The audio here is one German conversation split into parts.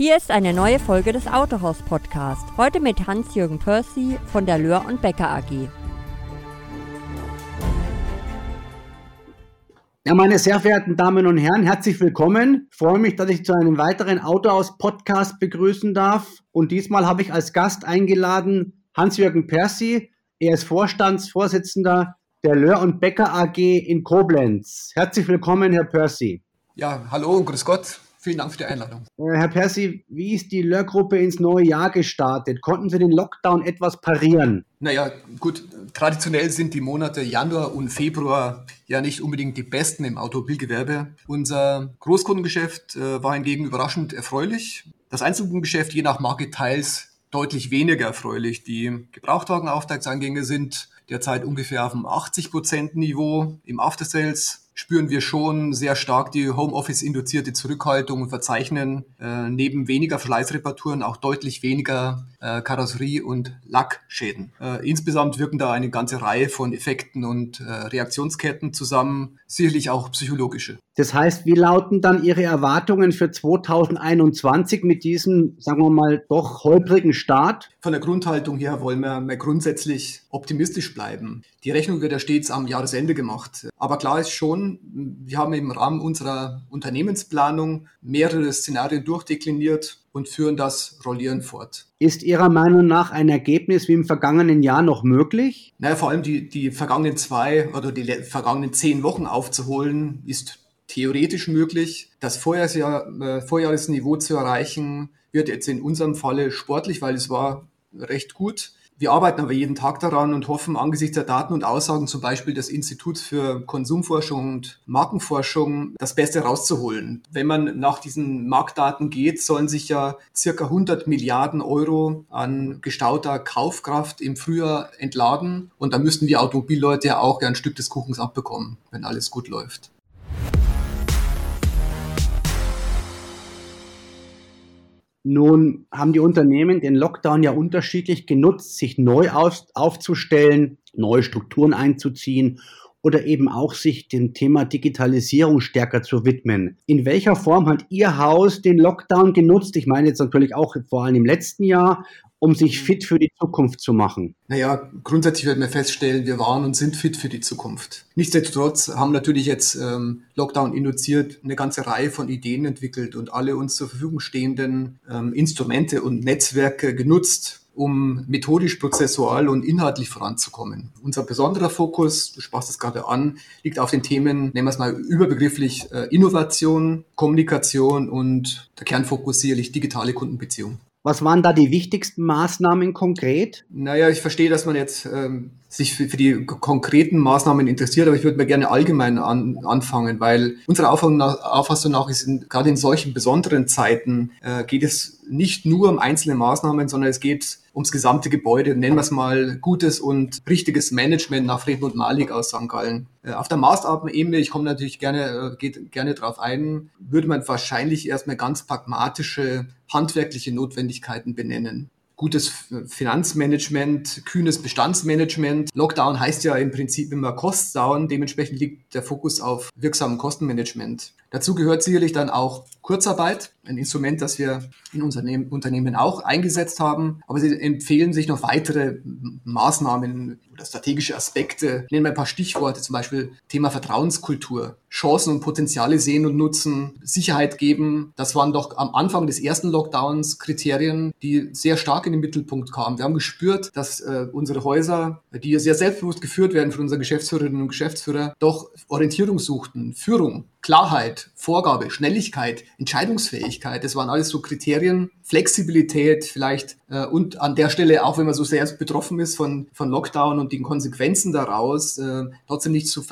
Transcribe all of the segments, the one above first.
Hier ist eine neue Folge des Autohaus Podcast. Heute mit Hans-Jürgen Percy von der Löhr und Becker AG. Ja, meine sehr verehrten Damen und Herren, herzlich willkommen. Ich freue mich, dass ich zu einem weiteren Autohaus Podcast begrüßen darf. Und diesmal habe ich als Gast eingeladen Hans-Jürgen Percy. Er ist Vorstandsvorsitzender der Löhr und Becker AG in Koblenz. Herzlich willkommen, Herr Percy. Ja, hallo und grüß Gott. Vielen Dank für die Einladung. Äh, Herr Percy, wie ist die Löhr-Gruppe ins neue Jahr gestartet? Konnten Sie den Lockdown etwas parieren? Naja, gut, traditionell sind die Monate Januar und Februar ja nicht unbedingt die besten im Automobilgewerbe. Unser Großkundengeschäft äh, war hingegen überraschend erfreulich. Das Einzelkundengeschäft je nach Marke teils deutlich weniger erfreulich. Die Gebrauchtwagenauftragseingänge sind derzeit ungefähr auf dem 80%-Niveau. Im Aftersales spüren wir schon sehr stark die Homeoffice-induzierte Zurückhaltung und verzeichnen äh, neben weniger Verschleißreparaturen auch deutlich weniger äh, Karosserie- und Lackschäden. Äh, insgesamt wirken da eine ganze Reihe von Effekten und äh, Reaktionsketten zusammen, sicherlich auch psychologische. Das heißt, wie lauten dann Ihre Erwartungen für 2021 mit diesem, sagen wir mal, doch holprigen Start? Von der Grundhaltung her wollen wir mehr grundsätzlich optimistisch bleiben. Die Rechnung wird ja stets am Jahresende gemacht. Aber klar ist schon, wir haben im Rahmen unserer Unternehmensplanung mehrere Szenarien durchdekliniert und führen das Rollieren fort. Ist Ihrer Meinung nach ein Ergebnis wie im vergangenen Jahr noch möglich? Naja, vor allem die, die vergangenen zwei oder die vergangenen zehn Wochen aufzuholen, ist theoretisch möglich. Das Vorjahresjahr, äh, Vorjahresniveau zu erreichen, wird jetzt in unserem Falle sportlich, weil es war recht gut. Wir arbeiten aber jeden Tag daran und hoffen angesichts der Daten und Aussagen zum Beispiel des Instituts für Konsumforschung und Markenforschung das Beste rauszuholen. Wenn man nach diesen Marktdaten geht, sollen sich ja circa 100 Milliarden Euro an gestauter Kaufkraft im Frühjahr entladen und da müssten wir Automobilleute ja auch ein Stück des Kuchens abbekommen, wenn alles gut läuft. Nun haben die Unternehmen den Lockdown ja unterschiedlich genutzt, sich neu auf, aufzustellen, neue Strukturen einzuziehen oder eben auch sich dem Thema Digitalisierung stärker zu widmen. In welcher Form hat Ihr Haus den Lockdown genutzt? Ich meine jetzt natürlich auch vor allem im letzten Jahr um sich fit für die Zukunft zu machen? Naja, grundsätzlich werden wir feststellen, wir waren und sind fit für die Zukunft. Nichtsdestotrotz haben natürlich jetzt ähm, Lockdown induziert eine ganze Reihe von Ideen entwickelt und alle uns zur Verfügung stehenden ähm, Instrumente und Netzwerke genutzt, um methodisch, prozessual und inhaltlich voranzukommen. Unser besonderer Fokus, du sprachst es gerade an, liegt auf den Themen, nehmen wir es mal überbegrifflich, äh, Innovation, Kommunikation und der Kernfokus sicherlich digitale Kundenbeziehung. Was waren da die wichtigsten Maßnahmen konkret? Naja, ich verstehe, dass man jetzt ähm, sich für, für, die konkreten Maßnahmen interessiert, aber ich würde mir gerne allgemein an, anfangen, weil unserer Auffassung nach, Auffassung nach ist in, gerade in solchen besonderen Zeiten äh, geht es nicht nur um einzelne Maßnahmen, sondern es geht ums gesamte Gebäude. Nennen wir es mal gutes und richtiges Management nach Friedmund Malik aus St. Gallen. Äh, auf der Maßnahmenebene, ich komme natürlich gerne, äh, geht gerne drauf ein, würde man wahrscheinlich erstmal ganz pragmatische handwerkliche Notwendigkeiten benennen gutes Finanzmanagement, kühnes Bestandsmanagement. Lockdown heißt ja im Prinzip immer Cost. Dementsprechend liegt der Fokus auf wirksamem Kostenmanagement. Dazu gehört sicherlich dann auch Kurzarbeit, ein Instrument, das wir in unseren Unternehmen auch eingesetzt haben. Aber sie empfehlen sich noch weitere Maßnahmen oder strategische Aspekte. Nennen wir ein paar Stichworte, zum Beispiel Thema Vertrauenskultur, Chancen und Potenziale sehen und nutzen, Sicherheit geben. Das waren doch am Anfang des ersten Lockdowns Kriterien, die sehr stark in den Mittelpunkt kamen. Wir haben gespürt, dass äh, unsere Häuser, die sehr selbstbewusst geführt werden von unseren Geschäftsführerinnen und Geschäftsführern, doch Orientierung suchten, Führung, Klarheit, Vorgabe, Schnelligkeit, Entscheidungsfähigkeit, das waren alles so Kriterien, Flexibilität vielleicht äh, und an der Stelle, auch wenn man so sehr betroffen ist von, von Lockdown und den Konsequenzen daraus, äh, trotzdem nicht zu,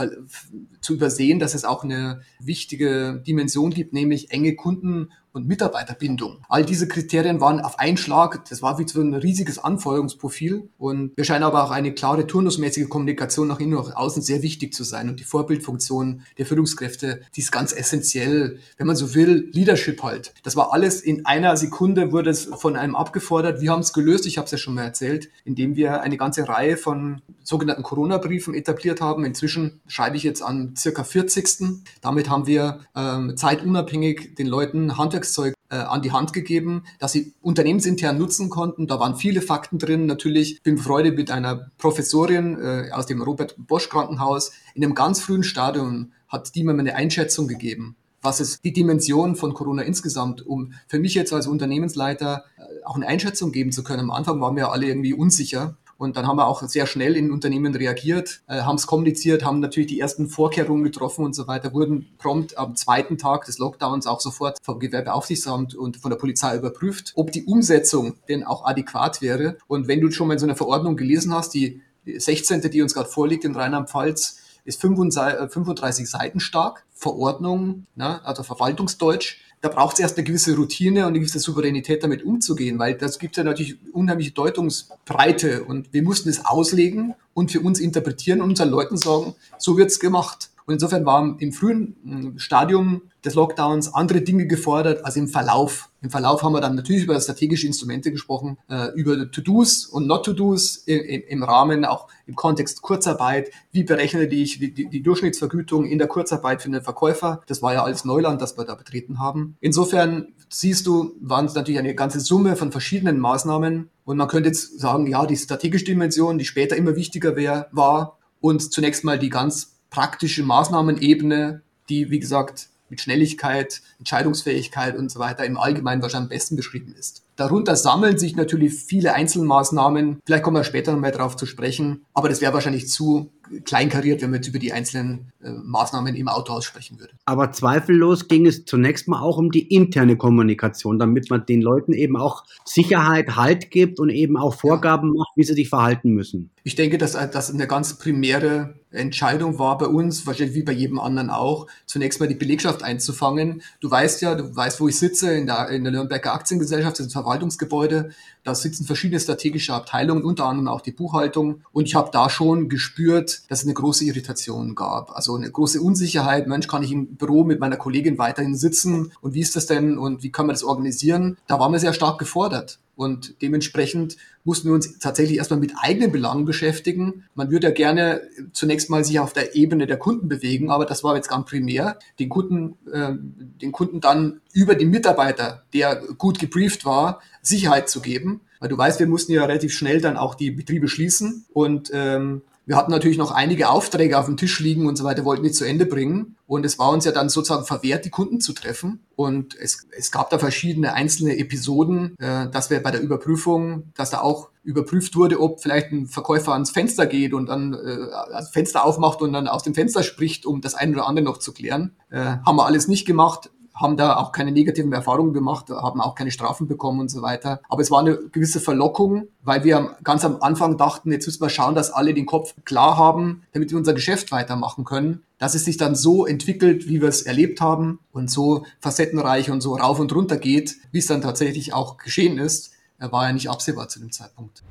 zu übersehen, dass es auch eine wichtige Dimension gibt, nämlich enge Kunden- und Mitarbeiterbindung. All diese Kriterien waren auf einen Schlag, das war wie so ein riesiges Anforderungsprofil und wir scheinen aber auch eine klare turnusmäßige Kommunikation nach innen und außen sehr wichtig zu sein und die Vorbildfunktion der Führungskräfte, die ist ganz essentiell, wenn man so will, Leadership halt. Das war alles in einer Sekunde wurde es von einem abgefordert. Wir haben es gelöst, ich habe es ja schon mal erzählt, indem wir eine ganze Reihe von sogenannten Corona-Briefen etabliert haben. Inzwischen schreibe ich jetzt an circa 40. Damit haben wir ähm, zeitunabhängig den Leuten Handwerkszeug äh, an die Hand gegeben, dass sie unternehmensintern nutzen konnten. Da waren viele Fakten drin. Natürlich bin Freude mit einer Professorin äh, aus dem Robert Bosch Krankenhaus in einem ganz frühen Stadium hat die mir eine Einschätzung gegeben was ist die Dimension von Corona insgesamt, um für mich jetzt als Unternehmensleiter äh, auch eine Einschätzung geben zu können. Am Anfang waren wir alle irgendwie unsicher. Und dann haben wir auch sehr schnell in Unternehmen reagiert, äh, haben es kommuniziert, haben natürlich die ersten Vorkehrungen getroffen und so weiter, wurden prompt am zweiten Tag des Lockdowns auch sofort vom Gewerbeaufsichtsamt und von der Polizei überprüft, ob die Umsetzung denn auch adäquat wäre. Und wenn du schon mal so einer Verordnung gelesen hast, die 16., die uns gerade vorliegt in Rheinland-Pfalz, ist 35 äh, Seiten stark, Verordnung, ne, also Verwaltungsdeutsch. Da braucht es erst eine gewisse Routine und eine gewisse Souveränität damit umzugehen, weil das gibt ja natürlich unheimliche Deutungsbreite und wir mussten es auslegen und für uns interpretieren und unseren Leuten sagen, so wird's gemacht. Und insofern waren im frühen hm, Stadium des Lockdowns andere Dinge gefordert als im Verlauf. Im Verlauf haben wir dann natürlich über strategische Instrumente gesprochen, äh, über To-Dos und Not-To-Dos im, im, Rahmen, auch im Kontext Kurzarbeit. Wie berechne ich die, die, die, Durchschnittsvergütung in der Kurzarbeit für einen Verkäufer? Das war ja alles Neuland, das wir da betreten haben. Insofern siehst du, waren es natürlich eine ganze Summe von verschiedenen Maßnahmen. Und man könnte jetzt sagen, ja, die strategische Dimension, die später immer wichtiger wär, war und zunächst mal die ganz praktische Maßnahmenebene, die, wie gesagt, mit Schnelligkeit, Entscheidungsfähigkeit und so weiter im Allgemeinen wahrscheinlich am besten beschrieben ist. Darunter sammeln sich natürlich viele Einzelmaßnahmen. Vielleicht kommen wir später noch mehr darauf zu sprechen. Aber das wäre wahrscheinlich zu kleinkariert, wenn man jetzt über die einzelnen äh, Maßnahmen im Autohaus sprechen würde. Aber zweifellos ging es zunächst mal auch um die interne Kommunikation, damit man den Leuten eben auch Sicherheit, Halt gibt und eben auch Vorgaben macht, wie sie sich verhalten müssen. Ich denke, dass das eine ganz primäre Entscheidung war bei uns, wahrscheinlich wie bei jedem anderen auch, zunächst mal die Belegschaft einzufangen. Du weißt ja, du weißt, wo ich sitze, in der, in der Nürnberger Aktiengesellschaft, das ist ein Verwaltungsgebäude. Da sitzen verschiedene strategische Abteilungen, unter anderem auch die Buchhaltung. Und ich habe da schon gespürt, dass es eine große Irritation gab. Also eine große Unsicherheit. Mensch, kann ich im Büro mit meiner Kollegin weiterhin sitzen? Und wie ist das denn? Und wie kann man das organisieren? Da waren wir sehr stark gefordert. Und dementsprechend mussten wir uns tatsächlich erstmal mit eigenen Belangen beschäftigen. Man würde ja gerne zunächst mal sich auf der Ebene der Kunden bewegen, aber das war jetzt ganz primär, den Kunden, äh, den Kunden dann über den Mitarbeiter, der gut gebrieft war, Sicherheit zu geben. Weil du weißt, wir mussten ja relativ schnell dann auch die Betriebe schließen und ähm, wir hatten natürlich noch einige Aufträge auf dem Tisch liegen und so weiter, wollten die zu Ende bringen. Und es war uns ja dann sozusagen verwehrt, die Kunden zu treffen. Und es, es gab da verschiedene einzelne Episoden, äh, dass wir bei der Überprüfung, dass da auch überprüft wurde, ob vielleicht ein Verkäufer ans Fenster geht und dann äh, das Fenster aufmacht und dann aus dem Fenster spricht, um das eine oder andere noch zu klären. Äh, haben wir alles nicht gemacht haben da auch keine negativen Erfahrungen gemacht, haben auch keine Strafen bekommen und so weiter. Aber es war eine gewisse Verlockung, weil wir ganz am Anfang dachten, jetzt müssen wir schauen, dass alle den Kopf klar haben, damit wir unser Geschäft weitermachen können. Dass es sich dann so entwickelt, wie wir es erlebt haben und so facettenreich und so rauf und runter geht, wie es dann tatsächlich auch geschehen ist, war ja nicht absehbar zu dem Zeitpunkt.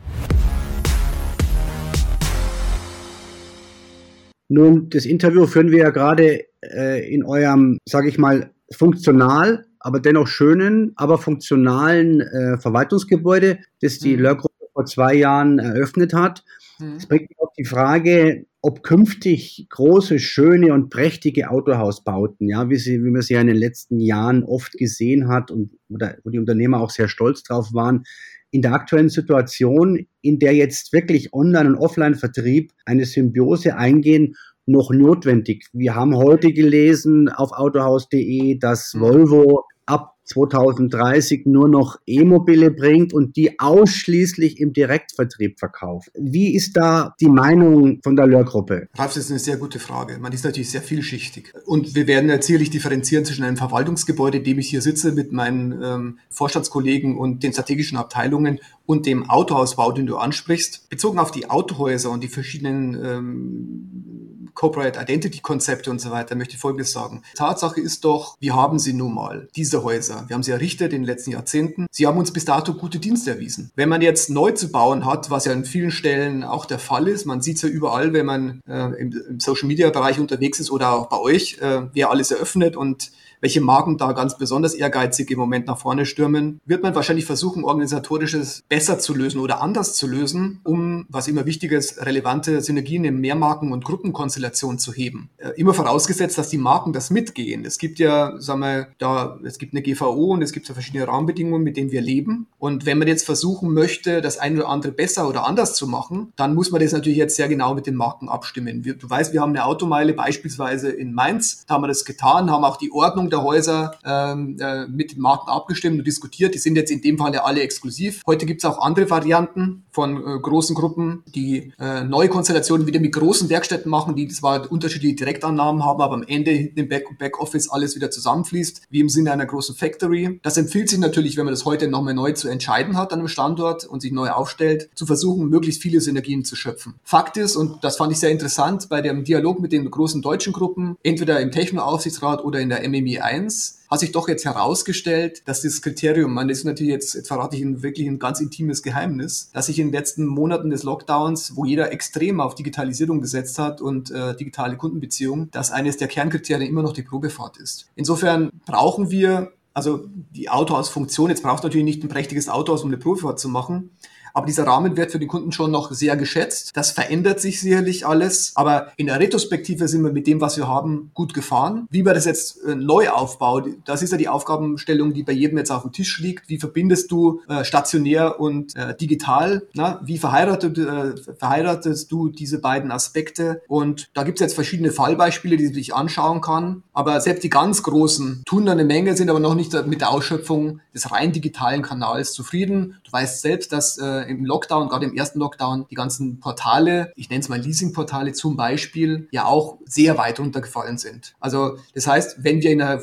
Nun, das Interview führen wir ja gerade äh, in eurem, sage ich mal, funktional, aber dennoch schönen, aber funktionalen äh, Verwaltungsgebäude, das die mhm. Lörgruppe vor zwei Jahren eröffnet hat. Mhm. Das bringt mich auf die Frage, ob künftig große, schöne und prächtige Autohausbauten, ja, wie, sie, wie man sie ja in den letzten Jahren oft gesehen hat und oder, wo die Unternehmer auch sehr stolz drauf waren, in der aktuellen Situation, in der jetzt wirklich Online- und Offline-Vertrieb eine Symbiose eingehen, noch notwendig. Wir haben heute gelesen auf autohaus.de, dass mhm. Volvo ab 2030 nur noch E-Mobile bringt und die ausschließlich im Direktvertrieb verkauft. Wie ist da die Meinung von der Lörgruppe? Ralf, das ist eine sehr gute Frage. Man ist natürlich sehr vielschichtig. Und wir werden natürlich differenzieren zwischen einem Verwaltungsgebäude, in dem ich hier sitze mit meinen ähm, Vorstandskollegen und den strategischen Abteilungen und dem Autohausbau, den du ansprichst. Bezogen auf die Autohäuser und die verschiedenen ähm, Corporate Identity Konzepte und so weiter, möchte ich Folgendes sagen. Tatsache ist doch, wir haben sie nun mal, diese Häuser. Wir haben sie errichtet in den letzten Jahrzehnten. Sie haben uns bis dato gute Dienste erwiesen. Wenn man jetzt neu zu bauen hat, was ja in vielen Stellen auch der Fall ist, man sieht es ja überall, wenn man äh, im, im, Social Media Bereich unterwegs ist oder auch bei euch, äh, wer alles eröffnet und welche Marken da ganz besonders ehrgeizig im Moment nach vorne stürmen, wird man wahrscheinlich versuchen, organisatorisches besser zu lösen oder anders zu lösen, um, was immer wichtig ist, relevante Synergien in Mehrmarken- und Gruppenkonstellationen zu heben. Äh, immer vorausgesetzt, dass die Marken das mitgehen. Es gibt ja, sagen wir, da, es gibt eine GVO und es gibt so verschiedene Rahmenbedingungen, mit denen wir leben. Und wenn man jetzt versuchen möchte, das eine oder andere besser oder anders zu machen, dann muss man das natürlich jetzt sehr genau mit den Marken abstimmen. Du weißt, wir haben eine Automeile beispielsweise in Mainz, da haben wir das getan, haben auch die Ordnung der Häuser ähm, äh, mit den Marken abgestimmt und diskutiert. Die sind jetzt in dem Fall ja alle exklusiv. Heute gibt es auch andere Varianten von äh, großen Gruppen, die äh, neue Konstellationen wieder mit großen Werkstätten machen, die zwar unterschiedliche Direktannahmen haben, aber am Ende hinten im Back Backoffice alles wieder zusammenfließt, wie im Sinne einer großen Factory. Das empfiehlt sich natürlich, wenn man das heute nochmal neu zu entscheiden hat an einem Standort und sich neu aufstellt, zu versuchen, möglichst viele Synergien zu schöpfen. Fakt ist, und das fand ich sehr interessant, bei dem Dialog mit den großen deutschen Gruppen, entweder im Technoaufsichtsrat oder in der MMI 1, hat sich doch jetzt herausgestellt, dass das Kriterium, man das ist natürlich jetzt, jetzt verrate ich Ihnen wirklich ein ganz intimes Geheimnis, dass sich in den letzten Monaten des Lockdowns, wo jeder extrem auf Digitalisierung gesetzt hat und äh, digitale Kundenbeziehungen, dass eines der Kernkriterien immer noch die Probefahrt ist. Insofern brauchen wir also die Autohausfunktion, jetzt braucht natürlich nicht ein prächtiges Autohaus, um eine Probefahrt zu machen, aber dieser Rahmen wird für die Kunden schon noch sehr geschätzt. Das verändert sich sicherlich alles. Aber in der Retrospektive sind wir mit dem, was wir haben, gut gefahren. Wie man das jetzt äh, neu aufbaut, das ist ja die Aufgabenstellung, die bei jedem jetzt auf dem Tisch liegt. Wie verbindest du äh, stationär und äh, digital? Na? Wie verheiratet, äh, verheiratest du diese beiden Aspekte? Und da gibt es jetzt verschiedene Fallbeispiele, die sich anschauen kann. Aber selbst die ganz Großen tun da eine Menge, sind aber noch nicht mit der Ausschöpfung des rein digitalen Kanals zufrieden. Du weißt selbst, dass äh, im Lockdown, gerade im ersten Lockdown, die ganzen Portale, ich nenne es mal Leasing-Portale zum Beispiel, ja auch sehr weit runtergefallen sind. Also das heißt, wenn wir in einer,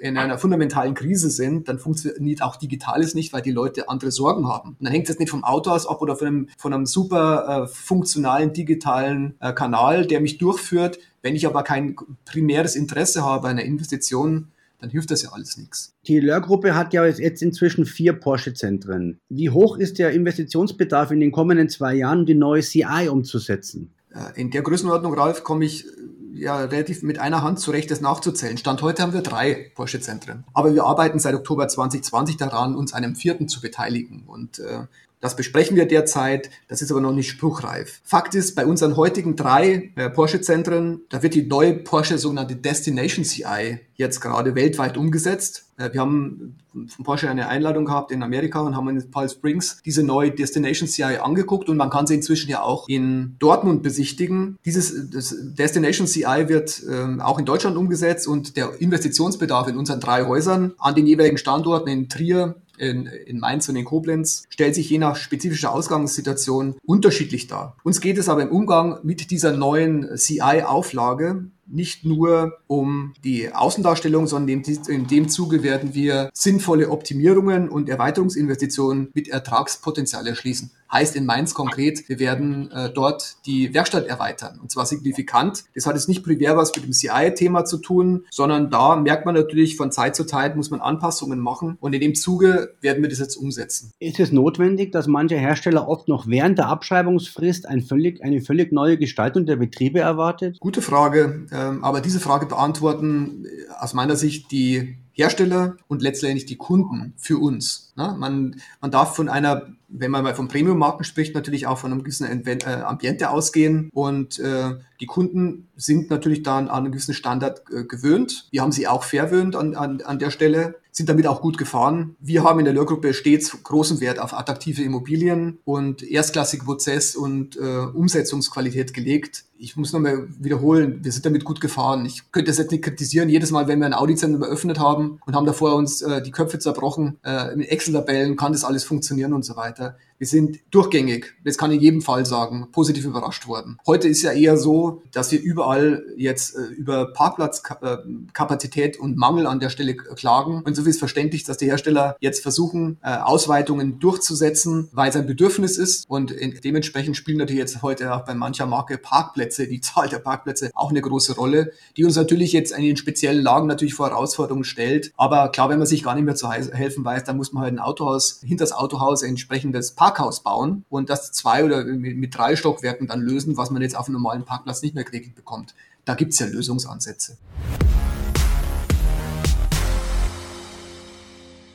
in einer fundamentalen Krise sind, dann funktioniert auch Digitales nicht, weil die Leute andere Sorgen haben. Und dann hängt das nicht vom Autohaus ab oder von einem, von einem super äh, funktionalen digitalen äh, Kanal, der mich durchführt. Wenn ich aber kein primäres Interesse habe an einer Investition, dann hilft das ja alles nichts. Die Lörr-Gruppe hat ja jetzt inzwischen vier Porsche-Zentren. Wie hoch ist der Investitionsbedarf in den kommenden zwei Jahren, die neue CI umzusetzen? Äh, in der Größenordnung, Ralf, komme ich äh, ja relativ mit einer Hand zurecht, das nachzuzählen. Stand heute haben wir drei Porsche-Zentren. Aber wir arbeiten seit Oktober 2020 daran, uns einem vierten zu beteiligen. Und äh, das besprechen wir derzeit, das ist aber noch nicht spruchreif. Fakt ist, bei unseren heutigen drei äh, Porsche-Zentren, da wird die neue Porsche sogenannte Destination CI jetzt gerade weltweit umgesetzt. Äh, wir haben von Porsche eine Einladung gehabt in Amerika und haben in Palm Springs diese neue Destination CI angeguckt und man kann sie inzwischen ja auch in Dortmund besichtigen. Dieses Destination CI wird ähm, auch in Deutschland umgesetzt und der Investitionsbedarf in unseren drei Häusern an den jeweiligen Standorten in Trier, in, in Mainz und in Koblenz stellt sich je nach spezifischer Ausgangssituation unterschiedlich dar. Uns geht es aber im Umgang mit dieser neuen CI-Auflage nicht nur um die Außendarstellung, sondern in dem Zuge werden wir sinnvolle Optimierungen und Erweiterungsinvestitionen mit Ertragspotenzial erschließen. Heißt in Mainz konkret, wir werden äh, dort die Werkstatt erweitern und zwar signifikant. Das hat jetzt nicht primär was mit dem CI-Thema zu tun, sondern da merkt man natürlich von Zeit zu Zeit muss man Anpassungen machen und in dem Zuge werden wir das jetzt umsetzen. Ist es notwendig, dass manche Hersteller oft noch während der Abschreibungsfrist ein völlig, eine völlig neue Gestaltung der Betriebe erwartet? Gute Frage, ähm, aber diese Frage beantworten äh, aus meiner Sicht die Hersteller und letztendlich die Kunden für uns. Ne? Man, man darf von einer, wenn man mal von Premium-Marken spricht, natürlich auch von einem gewissen äh, Ambiente ausgehen und äh, die Kunden sind natürlich dann an einen gewissen Standard äh, gewöhnt. Wir haben sie auch verwöhnt an, an, an der Stelle sind damit auch gut gefahren. Wir haben in der Lehrgruppe stets großen Wert auf attraktive Immobilien und erstklassige Prozess- und äh, Umsetzungsqualität gelegt ich muss nochmal wiederholen, wir sind damit gut gefahren. Ich könnte das jetzt nicht kritisieren. Jedes Mal, wenn wir ein Audi-Zentrum eröffnet haben und haben davor uns äh, die Köpfe zerbrochen, äh, mit Excel-Tabellen kann das alles funktionieren und so weiter. Wir sind durchgängig, das kann ich in jedem Fall sagen, positiv überrascht worden. Heute ist ja eher so, dass wir überall jetzt äh, über Parkplatzkapazität und Mangel an der Stelle klagen. Und so viel ist verständlich, dass die Hersteller jetzt versuchen, äh, Ausweitungen durchzusetzen, weil es ein Bedürfnis ist. Und in, dementsprechend spielen natürlich jetzt heute auch bei mancher Marke Parkplätze, die Zahl der Parkplätze auch eine große Rolle, die uns natürlich jetzt in den speziellen Lagen natürlich vor Herausforderungen stellt. Aber klar, wenn man sich gar nicht mehr zu helfen weiß, dann muss man halt ein Autohaus, hinter das Autohaus entsprechendes Park Parkhaus bauen und das zwei oder mit, mit drei Stockwerken dann lösen, was man jetzt auf einem normalen Parkplatz nicht mehr geregelt bekommt. Da gibt es ja Lösungsansätze.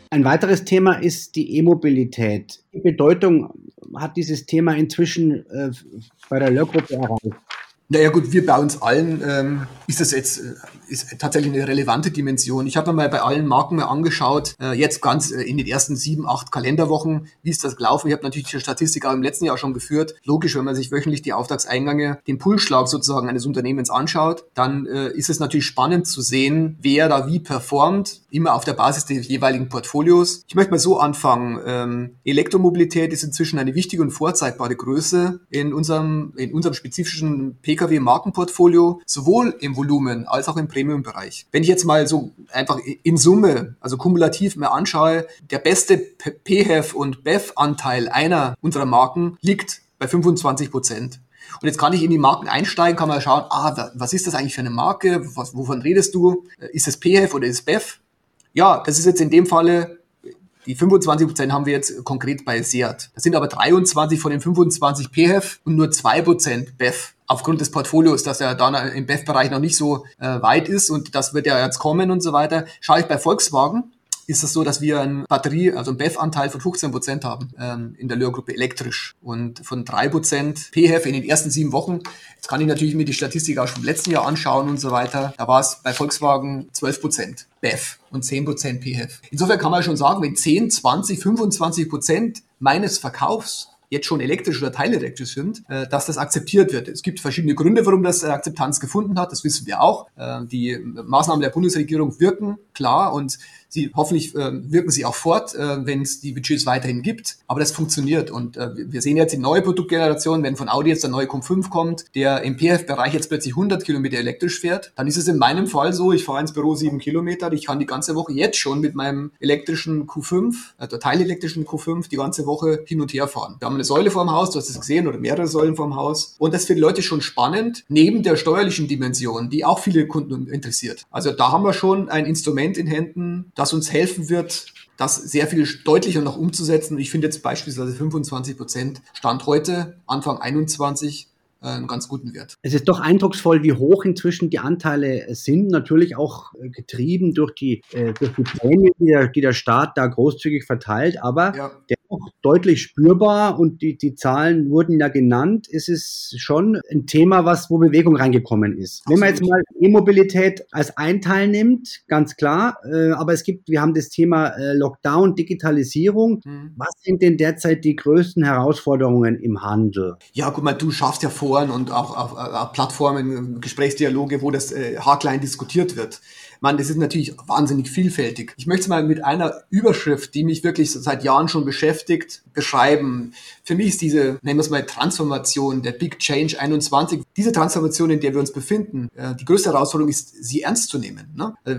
Ein weiteres Thema ist die E-Mobilität. Die Bedeutung hat dieses Thema inzwischen äh, bei der Lehrgruppe erreicht? Naja gut, wir bei uns allen ähm, ist das jetzt äh, ist tatsächlich eine relevante Dimension. Ich habe mir mal bei allen Marken mal angeschaut, äh, jetzt ganz äh, in den ersten sieben, acht Kalenderwochen, wie ist das gelaufen. Ich habe natürlich die Statistik auch im letzten Jahr schon geführt. Logisch, wenn man sich wöchentlich die Auftragseingänge, den Pulsschlag sozusagen eines Unternehmens anschaut, dann äh, ist es natürlich spannend zu sehen, wer da wie performt, immer auf der Basis des jeweiligen Portfolios. Ich möchte mal so anfangen. Ähm, Elektromobilität ist inzwischen eine wichtige und vorzeigbare Größe in unserem, in unserem spezifischen Pkw-Markenportfolio, sowohl im Volumen als auch im Premium-Bereich. Wenn ich jetzt mal so einfach in Summe, also kumulativ mir anschaue, der beste PHEV und BEV-Anteil einer unserer Marken liegt bei 25 Prozent. Und jetzt kann ich in die Marken einsteigen, kann mal schauen, ah, was ist das eigentlich für eine Marke? Was, wovon redest du? Ist es PHEV oder ist es BEV? Ja, das ist jetzt in dem Falle die 25 Prozent haben wir jetzt konkret bei Seat. Das sind aber 23 von den 25 PHEV und nur 2 Prozent BEV. Aufgrund des Portfolios, dass er dann im BEV-Bereich noch nicht so äh, weit ist und das wird ja jetzt kommen und so weiter. Schaue ich bei Volkswagen, ist es so, dass wir ein Batterie, also einen BEF-Anteil von 15 Prozent haben ähm, in der Lehrgruppe elektrisch und von drei Prozent PHEV in den ersten sieben Wochen. Jetzt kann ich natürlich mir die Statistik auch schon vom letzten Jahr anschauen und so weiter. Da war es bei Volkswagen 12 Prozent BEF und 10 Prozent PHEV. Insofern kann man schon sagen, wenn 10, 20, 25 Prozent meines Verkaufs jetzt schon elektrisch oder teilelektrisch sind, äh, dass das akzeptiert wird. Es gibt verschiedene Gründe, warum das Akzeptanz gefunden hat. Das wissen wir auch. Äh, die Maßnahmen der Bundesregierung wirken klar und Sie, hoffentlich äh, wirken sie auch fort, äh, wenn es die Budgets weiterhin gibt. Aber das funktioniert. Und äh, wir sehen jetzt die neue Produktgeneration, wenn von Audi jetzt der neue Q5 kommt, der im PF-Bereich jetzt plötzlich 100 Kilometer elektrisch fährt, dann ist es in meinem Fall so, ich fahre ins Büro sieben Kilometer, ich kann die ganze Woche jetzt schon mit meinem elektrischen Q5, äh, teilelektrischen Q5, die ganze Woche hin und her fahren. Wir haben eine Säule vorm Haus, du hast es gesehen, oder mehrere Säulen vorm Haus. Und das für die Leute schon spannend, neben der steuerlichen Dimension, die auch viele Kunden interessiert. Also da haben wir schon ein Instrument in Händen, das uns helfen wird, das sehr viel deutlicher noch umzusetzen. Ich finde jetzt beispielsweise 25 Prozent Stand heute, Anfang 21, äh, einen ganz guten Wert. Es ist doch eindrucksvoll, wie hoch inzwischen die Anteile sind. Natürlich auch äh, getrieben durch die, äh, durch die Prämie, die der, die der Staat da großzügig verteilt. Aber ja. der auch deutlich spürbar und die, die Zahlen wurden ja genannt, ist es schon ein Thema, was, wo Bewegung reingekommen ist. Absolut. Wenn man jetzt mal E-Mobilität als ein Teil nimmt, ganz klar, äh, aber es gibt, wir haben das Thema äh, Lockdown, Digitalisierung. Mhm. Was sind denn derzeit die größten Herausforderungen im Handel? Ja, guck mal, du schaffst ja Foren und auch, auch, auch Plattformen, Gesprächsdialoge, wo das äh, haarklein diskutiert wird man, das ist natürlich wahnsinnig vielfältig. Ich möchte es mal mit einer Überschrift, die mich wirklich seit Jahren schon beschäftigt, beschreiben. Für mich ist diese, nennen wir es mal, Transformation, der Big Change 21, diese Transformation, in der wir uns befinden, äh, die größte Herausforderung ist, sie ernst zu nehmen. Ne? Äh,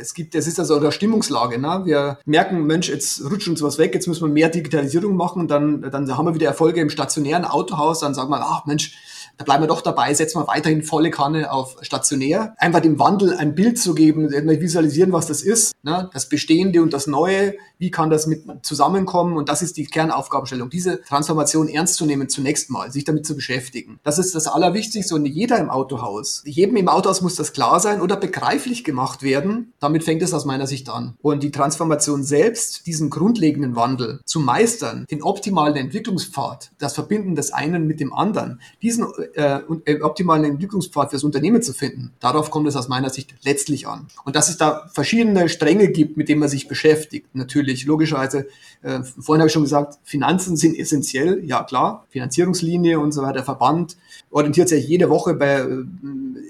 es gibt, es ist also eine Stimmungslage. Ne? Wir merken, Mensch, jetzt rutscht uns was weg, jetzt müssen wir mehr Digitalisierung machen, dann, dann haben wir wieder Erfolge im stationären Autohaus, dann sagen wir, ach Mensch, da bleiben wir doch dabei, setzen wir weiterhin volle Kanne auf stationär. Einfach dem Wandel ein Bild zu geben, visualisieren, was das ist, ne? das Bestehende und das Neue, wie kann das mit zusammenkommen und das ist die Kernaufgabenstellung, diese Transformation ernst zu nehmen zunächst mal, sich damit zu beschäftigen. Das ist das Allerwichtigste und jeder im Autohaus, jedem im Autohaus muss das klar sein oder begreiflich gemacht werden. Damit fängt es aus meiner Sicht an. Und die Transformation selbst, diesen grundlegenden Wandel zu meistern, den optimalen Entwicklungspfad, das Verbinden des einen mit dem anderen, diesen äh, äh, optimalen Entwicklungspfad fürs Unternehmen zu finden. Darauf kommt es aus meiner Sicht letztlich an. Und dass es da verschiedene Stränge gibt, mit denen man sich beschäftigt, natürlich, logischerweise. Äh, vorhin habe ich schon gesagt, Finanzen sind essentiell, ja klar, Finanzierungslinie und so weiter, Verband orientiert sich jede Woche bei,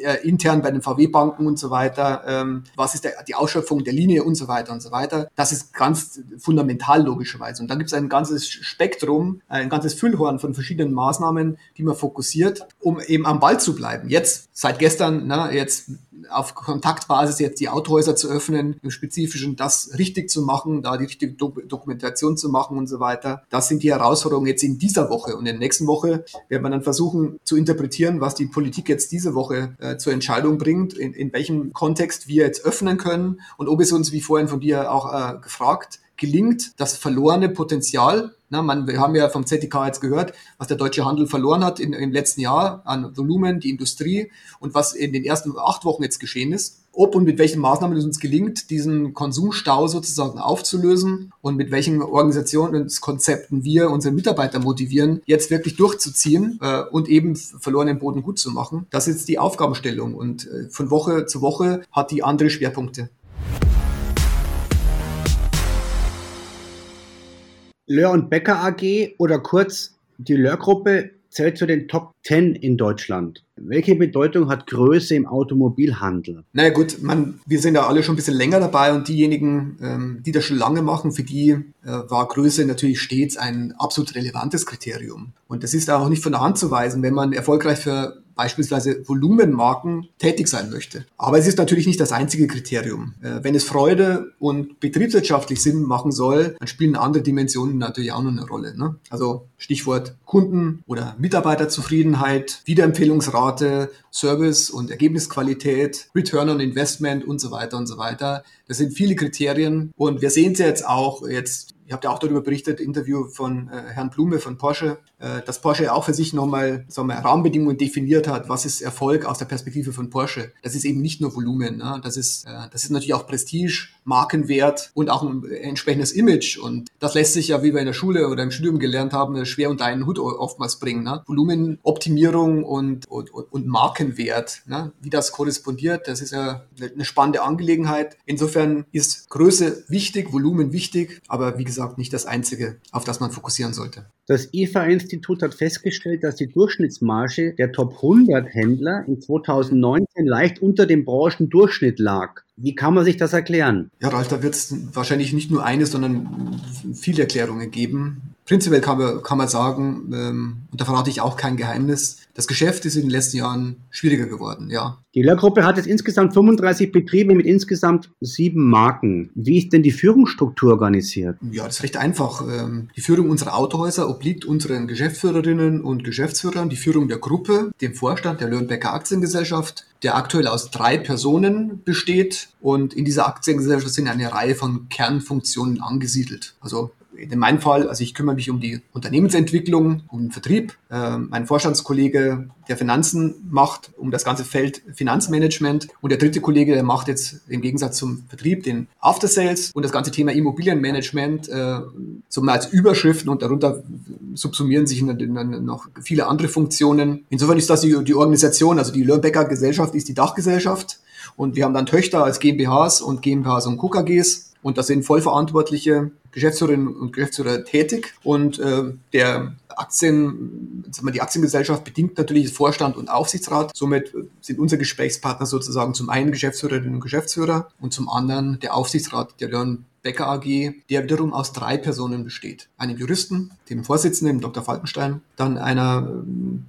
äh, intern bei den VW-Banken und so weiter, ähm, was ist der, die Ausschöpfung der Linie und so weiter und so weiter. Das ist ganz fundamental logischerweise. Und dann gibt es ein ganzes Spektrum, ein ganzes Füllhorn von verschiedenen Maßnahmen, die man fokussiert um eben am Ball zu bleiben. Jetzt, seit gestern, na, jetzt auf Kontaktbasis jetzt die Autohäuser zu öffnen, im Spezifischen das richtig zu machen, da die richtige Do Dokumentation zu machen und so weiter. Das sind die Herausforderungen jetzt in dieser Woche. Und in der nächsten Woche werden wir dann versuchen zu interpretieren, was die Politik jetzt diese Woche äh, zur Entscheidung bringt, in, in welchem Kontext wir jetzt öffnen können und ob es uns, wie vorhin von dir auch äh, gefragt, gelingt, das verlorene Potenzial na, man, wir haben ja vom ZDK jetzt gehört, was der deutsche Handel verloren hat in, im letzten Jahr an Volumen, die Industrie und was in den ersten acht Wochen jetzt geschehen ist. ob und mit welchen Maßnahmen es uns gelingt, diesen Konsumstau sozusagen aufzulösen und mit welchen Organisationskonzepten wir unsere Mitarbeiter motivieren, jetzt wirklich durchzuziehen äh, und eben verlorenen Boden gut zu machen. Das ist die Aufgabenstellung und äh, von Woche zu Woche hat die andere Schwerpunkte. Lör und Becker AG oder kurz die Lör-Gruppe zählt zu den Top 10 in Deutschland. Welche Bedeutung hat Größe im Automobilhandel? Na naja, gut, man, wir sind ja alle schon ein bisschen länger dabei und diejenigen, ähm, die das schon lange machen, für die äh, war Größe natürlich stets ein absolut relevantes Kriterium. Und das ist auch nicht von der Hand zu weisen, wenn man erfolgreich für beispielsweise Volumenmarken tätig sein möchte. Aber es ist natürlich nicht das einzige Kriterium. Äh, wenn es Freude und betriebswirtschaftlich Sinn machen soll, dann spielen andere Dimensionen natürlich auch noch eine Rolle. Ne? Also Stichwort Kunden- oder Mitarbeiterzufriedenheit, Wiederempfehlungsrate, Service und Ergebnisqualität, Return on Investment und so weiter und so weiter. Das sind viele Kriterien und wir sehen es jetzt auch jetzt Ihr habt ja auch darüber berichtet, Interview von äh, Herrn Blume von Porsche, äh, dass Porsche auch für sich nochmal sagen wir, Rahmenbedingungen definiert hat, was ist Erfolg aus der Perspektive von Porsche. Das ist eben nicht nur Volumen, ne? das, ist, äh, das ist natürlich auch Prestige, Markenwert und auch ein entsprechendes Image. Und das lässt sich ja, wie wir in der Schule oder im Studium gelernt haben, schwer unter einen Hut oftmals bringen. Ne? Volumenoptimierung und, und, und Markenwert, ne? wie das korrespondiert, das ist ja eine spannende Angelegenheit. Insofern ist Größe wichtig, Volumen wichtig, aber wie gesagt, nicht das Einzige, auf das man fokussieren sollte. Das IFA-Institut hat festgestellt, dass die Durchschnittsmarge der Top 100 Händler in 2019 leicht unter dem Branchendurchschnitt lag. Wie kann man sich das erklären? Ja, Ralf, da wird es wahrscheinlich nicht nur eine, sondern viele Erklärungen geben. Prinzipiell kann man, kann man sagen, ähm, und da verrate ich auch kein Geheimnis, das Geschäft ist in den letzten Jahren schwieriger geworden, ja. Die Lehrgruppe hat jetzt insgesamt 35 Betriebe mit insgesamt sieben Marken. Wie ist denn die Führungsstruktur organisiert? Ja, das ist recht einfach. Ähm, die Führung unserer Autohäuser obliegt unseren Geschäftsführerinnen und Geschäftsführern. Die Führung der Gruppe, dem Vorstand der Löhnbecker Aktiengesellschaft, der aktuell aus drei Personen besteht. Und in dieser Aktiengesellschaft sind eine Reihe von Kernfunktionen angesiedelt. Also in meinem Fall, also ich kümmere mich um die Unternehmensentwicklung, um den Vertrieb. Äh, mein Vorstandskollege, der Finanzen macht, um das ganze Feld Finanzmanagement. Und der dritte Kollege, der macht jetzt im Gegensatz zum Vertrieb den After Sales und das ganze Thema Immobilienmanagement äh, so mal als Überschriften und darunter subsumieren sich noch viele andere Funktionen. Insofern ist das die, die Organisation, also die Lörnbecker Gesellschaft ist die Dachgesellschaft. Und wir haben dann Töchter als GmbHs und GmbHs und KKGs. Und da sind vollverantwortliche Geschäftsführerinnen und Geschäftsführer tätig. Und äh, der Aktien, sagen wir, die Aktiengesellschaft bedingt natürlich Vorstand und Aufsichtsrat. Somit sind unsere Gesprächspartner sozusagen zum einen Geschäftsführerinnen und Geschäftsführer und zum anderen der Aufsichtsrat der Leon Becker AG, der wiederum aus drei Personen besteht. Einem Juristen, dem Vorsitzenden, Dr. Falkenstein, dann einer ähm,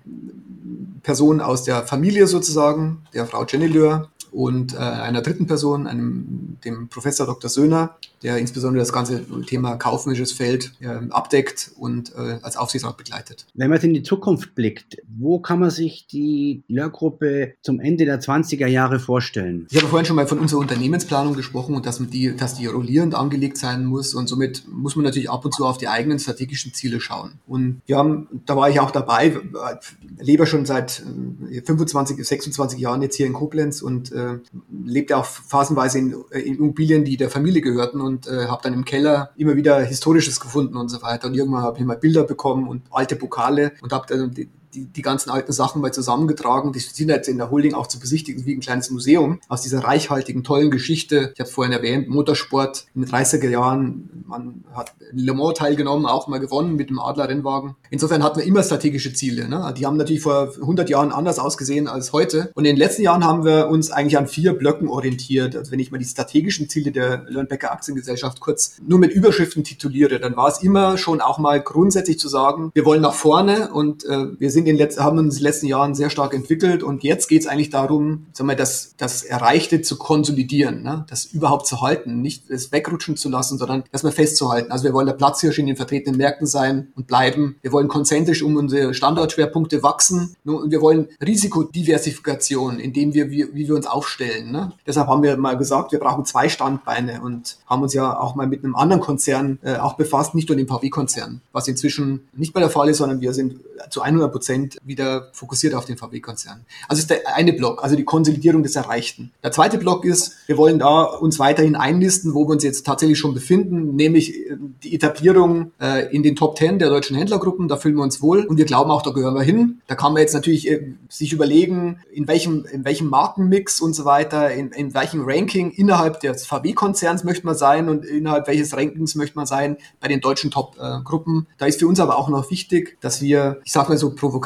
Person aus der Familie sozusagen, der Frau Jenny Löhr, und äh, einer dritten Person, einem, dem Professor Dr. Söhner, der insbesondere das ganze Thema kaufmännisches Feld äh, abdeckt und äh, als Aufsichtsrat begleitet. Wenn man jetzt in die Zukunft blickt, wo kann man sich die Lehrgruppe zum Ende der 20er Jahre vorstellen? Ich habe vorhin schon mal von unserer Unternehmensplanung gesprochen und dass, die, dass die rollierend angelegt sein muss und somit muss man natürlich ab und zu auf die eigenen strategischen Ziele schauen. Und wir haben, da war ich auch dabei, lebe schon seit 25, äh, 26 Jahren jetzt hier in Koblenz und äh, lebte auch phasenweise in, in Immobilien, die der Familie gehörten und äh, habe dann im Keller immer wieder Historisches gefunden und so weiter. Und irgendwann habe ich mal Bilder bekommen und alte Pokale und habe dann die, die, ganzen alten Sachen mal zusammengetragen. Die sind jetzt in der Holding auch zu besichtigen, wie ein kleines Museum aus dieser reichhaltigen, tollen Geschichte. Ich habe vorhin erwähnt, Motorsport in den 30er Jahren. Man hat Le Mans teilgenommen, auch mal gewonnen mit dem Adler-Rennwagen. Insofern hatten wir immer strategische Ziele. Ne? Die haben natürlich vor 100 Jahren anders ausgesehen als heute. Und in den letzten Jahren haben wir uns eigentlich an vier Blöcken orientiert. Also wenn ich mal die strategischen Ziele der Lörnbecker Aktiengesellschaft kurz nur mit Überschriften tituliere, dann war es immer schon auch mal grundsätzlich zu sagen, wir wollen nach vorne und äh, wir sind sind in letzten, haben uns in den letzten Jahren sehr stark entwickelt und jetzt geht es eigentlich darum, sagen wir, das, das Erreichte zu konsolidieren, ne? das überhaupt zu halten, nicht es wegrutschen zu lassen, sondern das mal festzuhalten. Also wir wollen der Platzhirsch in den vertretenen Märkten sein und bleiben. Wir wollen konzentrisch um unsere Standortschwerpunkte wachsen und wir wollen Risikodiversifikation, indem wir, wie, wie wir uns aufstellen. Ne? Deshalb haben wir mal gesagt, wir brauchen zwei Standbeine und haben uns ja auch mal mit einem anderen Konzern äh, auch befasst, nicht nur dem VW-Konzern, was inzwischen nicht mehr der Fall ist, sondern wir sind zu 100 Prozent wieder fokussiert auf den VW-Konzern. Also ist der eine Block, also die Konsolidierung des Erreichten. Der zweite Block ist, wir wollen da uns weiterhin einlisten, wo wir uns jetzt tatsächlich schon befinden, nämlich äh, die Etablierung äh, in den Top 10 der deutschen Händlergruppen. Da fühlen wir uns wohl und wir glauben auch, da gehören wir hin. Da kann man jetzt natürlich äh, sich überlegen, in welchem, in welchem Markenmix und so weiter, in, in welchem Ranking innerhalb des VW-Konzerns möchte man sein und innerhalb welches Rankings möchte man sein bei den deutschen Top-Gruppen. da ist für uns aber auch noch wichtig, dass wir, ich sage mal so provokant,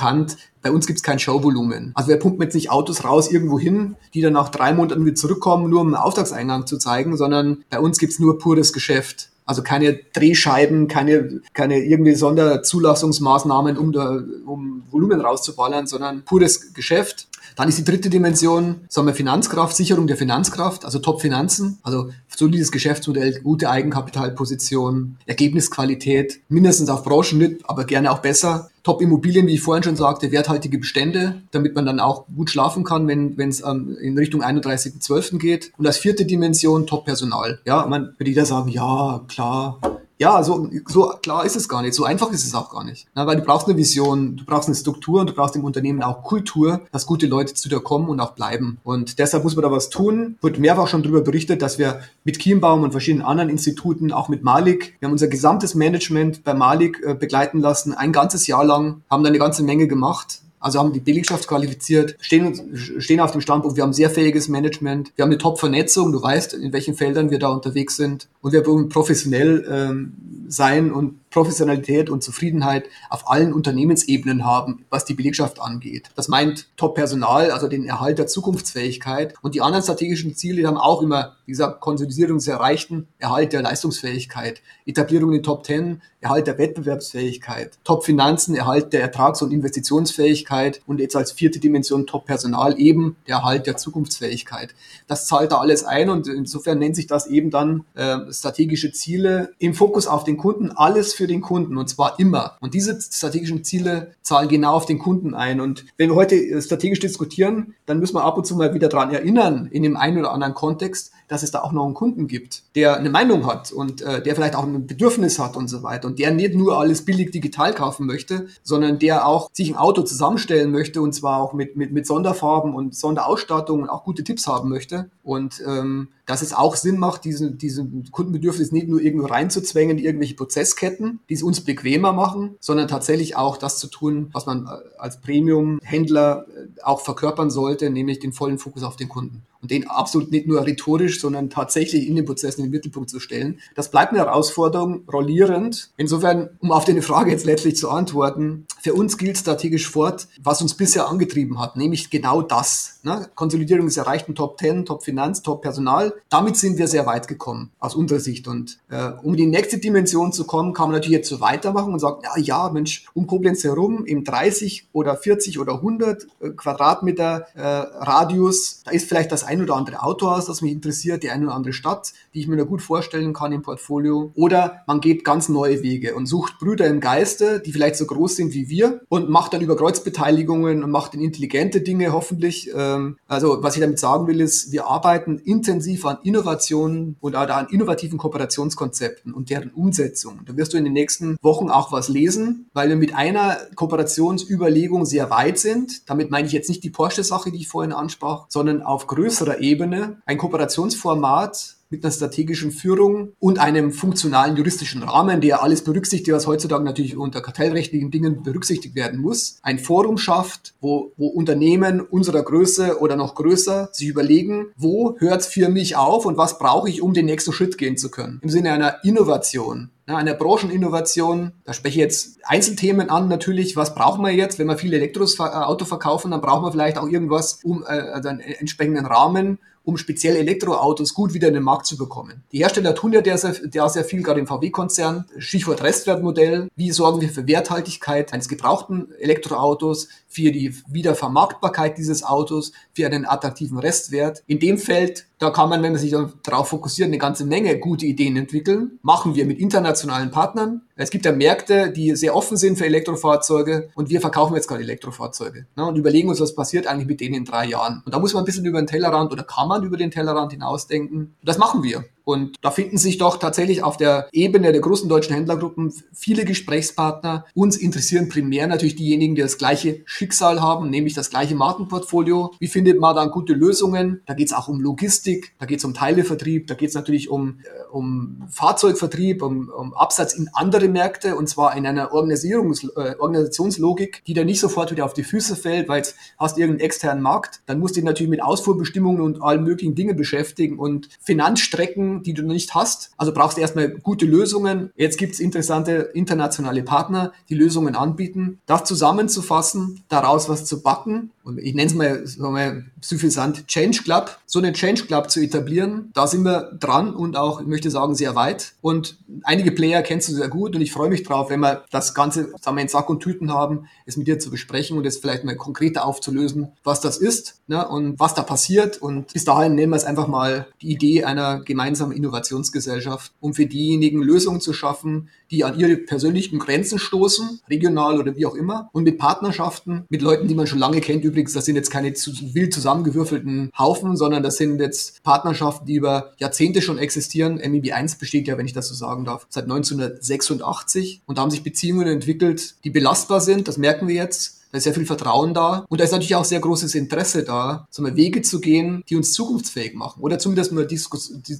bei uns gibt es kein Showvolumen. Also wir pumpen jetzt nicht Autos raus irgendwo hin, die dann nach drei Monaten wieder zurückkommen, nur um einen Auftragseingang zu zeigen, sondern bei uns gibt es nur pures Geschäft. Also keine Drehscheiben, keine, keine irgendwie Sonderzulassungsmaßnahmen, um, da, um Volumen rauszuballern, sondern pures Geschäft. Dann ist die dritte Dimension, sagen wir Finanzkraft, Sicherung der Finanzkraft, also Top-Finanzen, also solides Geschäftsmodell, gute Eigenkapitalposition, Ergebnisqualität, mindestens auf Branchennitt, aber gerne auch besser. Top-Immobilien, wie ich vorhin schon sagte, werthaltige Bestände, damit man dann auch gut schlafen kann, wenn es ähm, in Richtung 31.12. geht. Und als vierte Dimension Top-Personal. Ja, man würde jeder sagen, ja, klar, ja, so, so klar ist es gar nicht. So einfach ist es auch gar nicht. Na, weil du brauchst eine Vision, du brauchst eine Struktur und du brauchst im Unternehmen auch Kultur, dass gute Leute zu dir kommen und auch bleiben. Und deshalb muss man da was tun. Wird mehrfach schon darüber berichtet, dass wir mit Kienbaum und verschiedenen anderen Instituten, auch mit Malik, wir haben unser gesamtes Management bei Malik äh, begleiten lassen, ein ganzes Jahr lang, haben da eine ganze Menge gemacht also haben die Belegschaft qualifiziert, stehen, stehen auf dem Standpunkt, wir haben sehr fähiges Management, wir haben eine Top-Vernetzung, du weißt, in welchen Feldern wir da unterwegs sind und wir wollen professionell ähm, sein und Professionalität und Zufriedenheit auf allen Unternehmensebenen haben, was die Belegschaft angeht. Das meint Top-Personal, also den Erhalt der Zukunftsfähigkeit. Und die anderen strategischen Ziele haben auch immer, wie gesagt, Konsolidierung des Erreichten, Erhalt der Leistungsfähigkeit, Etablierung in den Top 10, Erhalt der Wettbewerbsfähigkeit, Top-Finanzen, Erhalt der Ertrags- und Investitionsfähigkeit und jetzt als vierte Dimension Top-Personal eben der Erhalt der Zukunftsfähigkeit. Das zahlt da alles ein und insofern nennt sich das eben dann äh, strategische Ziele im Fokus auf den Kunden, alles für den Kunden und zwar immer. Und diese strategischen Ziele zahlen genau auf den Kunden ein. Und wenn wir heute äh, strategisch diskutieren, dann müssen wir ab und zu mal wieder daran erinnern, in dem einen oder anderen Kontext, dass es da auch noch einen Kunden gibt, der eine Meinung hat und äh, der vielleicht auch ein Bedürfnis hat und so weiter und der nicht nur alles billig digital kaufen möchte, sondern der auch sich ein Auto zusammenstellen möchte und zwar auch mit, mit, mit Sonderfarben und Sonderausstattung und auch gute Tipps haben möchte. Und ähm, dass es auch Sinn macht, diesen, diesen Kundenbedürfnis nicht nur irgendwo reinzuzwängen, irgendwelche Prozessketten, die es uns bequemer machen, sondern tatsächlich auch das zu tun, was man äh, als Premium-Händler äh, auch verkörpern sollte, nämlich den vollen Fokus auf den Kunden und den absolut nicht nur rhetorisch, sondern tatsächlich in den Prozessen in den Mittelpunkt zu stellen. Das bleibt eine Herausforderung, rollierend. Insofern, um auf deine Frage jetzt letztlich zu antworten, für uns gilt strategisch fort, was uns bisher angetrieben hat, nämlich genau das. Ne? Konsolidierung des erreichten Top 10, Top Finanz, Top Personal. Damit sind wir sehr weit gekommen, aus unserer Sicht. Und äh, um in die nächste Dimension zu kommen, kann man natürlich jetzt so weitermachen und sagen, ja, ja, Mensch, um Koblenz herum im 30 oder 40 oder 100 äh, Quadratmeter äh, Radius, da ist vielleicht das ein oder andere Autohaus, das mich interessiert, die eine oder andere Stadt, die ich mir da gut vorstellen kann im Portfolio. Oder man geht ganz neue Wege und sucht Brüder im Geiste, die vielleicht so groß sind wie wir und macht dann über Kreuzbeteiligungen und macht dann intelligente Dinge hoffentlich. Ähm, also was ich damit sagen will, ist, wir arbeiten intensiv an Innovationen und an innovativen Kooperationskonzepten und deren Umsetzung. Da wirst du in den nächsten Wochen auch was lesen, weil wir mit einer Kooperationsüberlegung sehr weit sind. Damit meine ich jetzt nicht die Porsche-Sache, die ich vorhin ansprach, sondern auf größere größerer Ebene ein Kooperationsformat mit einer strategischen Führung und einem funktionalen juristischen Rahmen, der alles berücksichtigt, was heutzutage natürlich unter kartellrechtlichen Dingen berücksichtigt werden muss. Ein Forum schafft, wo, wo Unternehmen unserer Größe oder noch größer sich überlegen, wo hört es für mich auf und was brauche ich, um den nächsten Schritt gehen zu können. Im Sinne einer Innovation. Ja, einer Brancheninnovation, da spreche ich jetzt Einzelthemen an natürlich, was brauchen wir jetzt, wenn wir viele Elektroauto verkaufen, dann brauchen wir vielleicht auch irgendwas, um äh, also einen entsprechenden Rahmen, um speziell Elektroautos gut wieder in den Markt zu bekommen. Die Hersteller tun ja der sehr, der sehr viel, gerade im VW-Konzern. Stichwort Restwertmodell. Wie sorgen wir für Werthaltigkeit eines gebrauchten Elektroautos, für die Wiedervermarktbarkeit dieses Autos, für einen attraktiven Restwert? In dem Feld, da kann man, wenn man sich darauf fokussiert, eine ganze Menge gute Ideen entwickeln. Machen wir mit internationalen Partnern. Es gibt ja Märkte, die sehr offen sind für Elektrofahrzeuge und wir verkaufen jetzt gerade Elektrofahrzeuge ne, und überlegen uns, was passiert eigentlich mit denen in drei Jahren. Und da muss man ein bisschen über den Tellerrand oder kann man über den Tellerrand hinausdenken. Das machen wir. Und da finden sich doch tatsächlich auf der Ebene der großen deutschen Händlergruppen viele Gesprächspartner. Uns interessieren primär natürlich diejenigen, die das gleiche Schicksal haben, nämlich das gleiche Markenportfolio. Wie findet man dann gute Lösungen? Da geht es auch um Logistik, da geht es um Teilevertrieb, da geht es natürlich um, äh, um Fahrzeugvertrieb, um, um Absatz in andere Märkte und zwar in einer Organisierungs äh, Organisationslogik, die da nicht sofort wieder auf die Füße fällt, weil jetzt hast du irgendeinen externen Markt, dann musst du dich natürlich mit Ausfuhrbestimmungen und allen möglichen Dingen beschäftigen und Finanzstrecken, die du nicht hast. Also brauchst du erstmal gute Lösungen. Jetzt gibt es interessante internationale Partner, die Lösungen anbieten. Das zusammenzufassen, daraus was zu backen und ich nenne es mal, sagen wir, suffisant Change Club, so einen Change Club zu etablieren, da sind wir dran und auch, ich möchte sagen, sehr weit. Und einige Player kennst du sehr gut und ich freue mich drauf, wenn wir das Ganze sagen wir, in Sack und Tüten haben, es mit dir zu besprechen und es vielleicht mal konkreter aufzulösen, was das ist ne, und was da passiert. Und bis dahin nehmen wir es einfach mal die Idee einer gemeinsamen Innovationsgesellschaft, um für diejenigen Lösungen zu schaffen, die an ihre persönlichen Grenzen stoßen, regional oder wie auch immer, und mit Partnerschaften, mit Leuten, die man schon lange kennt. Übrigens, das sind jetzt keine zu, wild zusammengewürfelten Haufen, sondern das sind jetzt Partnerschaften, die über Jahrzehnte schon existieren. MEB 1 besteht ja, wenn ich das so sagen darf, seit 1986 und da haben sich Beziehungen entwickelt, die belastbar sind. Das merken wir jetzt. Da ist sehr viel Vertrauen da und da ist natürlich auch sehr großes Interesse da, so mal Wege zu gehen, die uns zukunftsfähig machen oder zumindest mal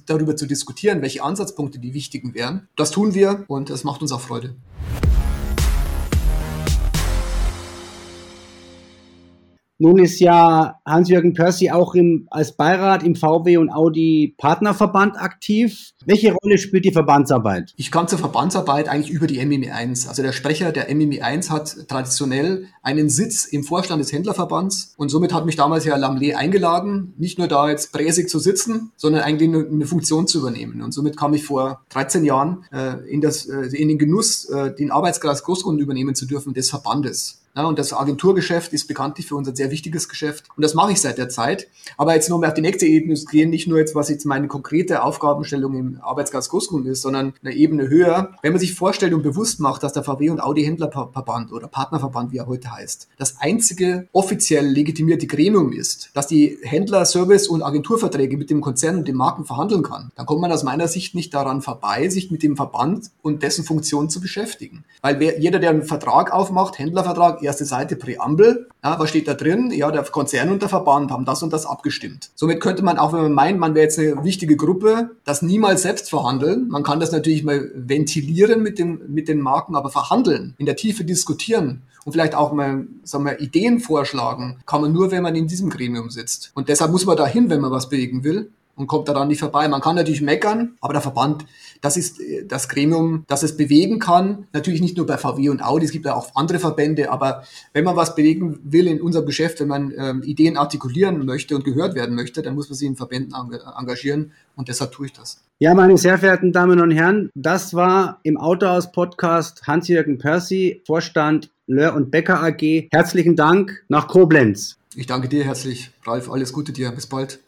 darüber zu diskutieren, welche Ansatzpunkte die wichtigen wären. Das tun wir und das macht uns auch Freude. Nun ist ja Hans-Jürgen Percy auch im, als Beirat im VW und Audi Partnerverband aktiv. Welche Rolle spielt die Verbandsarbeit? Ich kam zur Verbandsarbeit eigentlich über die MME 1. Also der Sprecher der MME 1 hat traditionell einen Sitz im Vorstand des Händlerverbands und somit hat mich damals Herr Lamley eingeladen, nicht nur da jetzt präsig zu sitzen, sondern eigentlich eine Funktion zu übernehmen. Und somit kam ich vor 13 Jahren äh, in, das, äh, in den Genuss, äh, den Arbeitskreis Großkunden übernehmen zu dürfen des Verbandes. Ja, und das Agenturgeschäft ist bekanntlich für uns ein sehr wichtiges Geschäft. Und das mache ich seit der Zeit. Aber jetzt nur mal auf die nächste Ebene zu gehen, nicht nur jetzt, was jetzt meine konkrete Aufgabenstellung im Arbeitsgas Großkunden ist, sondern eine Ebene höher. Wenn man sich vorstellt und bewusst macht, dass der VW und Audi Händlerverband oder Partnerverband, wie er heute heißt, das einzige offiziell legitimierte Gremium ist, dass die Händler, Service und Agenturverträge mit dem Konzern und den Marken verhandeln kann, dann kommt man aus meiner Sicht nicht daran vorbei, sich mit dem Verband und dessen Funktion zu beschäftigen. Weil wer, jeder, der einen Vertrag aufmacht, Händlervertrag, erste Seite Präambel. Ja, was steht da drin? Ja, der Konzern und der Verband haben das und das abgestimmt. Somit könnte man auch, wenn man meint, man wäre jetzt eine wichtige Gruppe, das niemals selbst verhandeln. Man kann das natürlich mal ventilieren mit, dem, mit den Marken, aber verhandeln, in der Tiefe diskutieren und vielleicht auch mal, sagen wir, Ideen vorschlagen, kann man nur, wenn man in diesem Gremium sitzt. Und deshalb muss man dahin, wenn man was bewegen will und kommt daran nicht vorbei. Man kann natürlich meckern, aber der Verband, das ist äh, das Gremium, das es bewegen kann. Natürlich nicht nur bei VW und Audi, es gibt ja auch andere Verbände, aber wenn man was bewegen will in unserem Geschäft, wenn man ähm, Ideen artikulieren möchte und gehört werden möchte, dann muss man sich in Verbänden engagieren und deshalb tue ich das. Ja, meine sehr verehrten Damen und Herren, das war im Autohaus-Podcast Hans-Jürgen Percy, Vorstand Löhr und Becker AG. Herzlichen Dank nach Koblenz. Ich danke dir herzlich, Ralf. Alles Gute dir. Bis bald.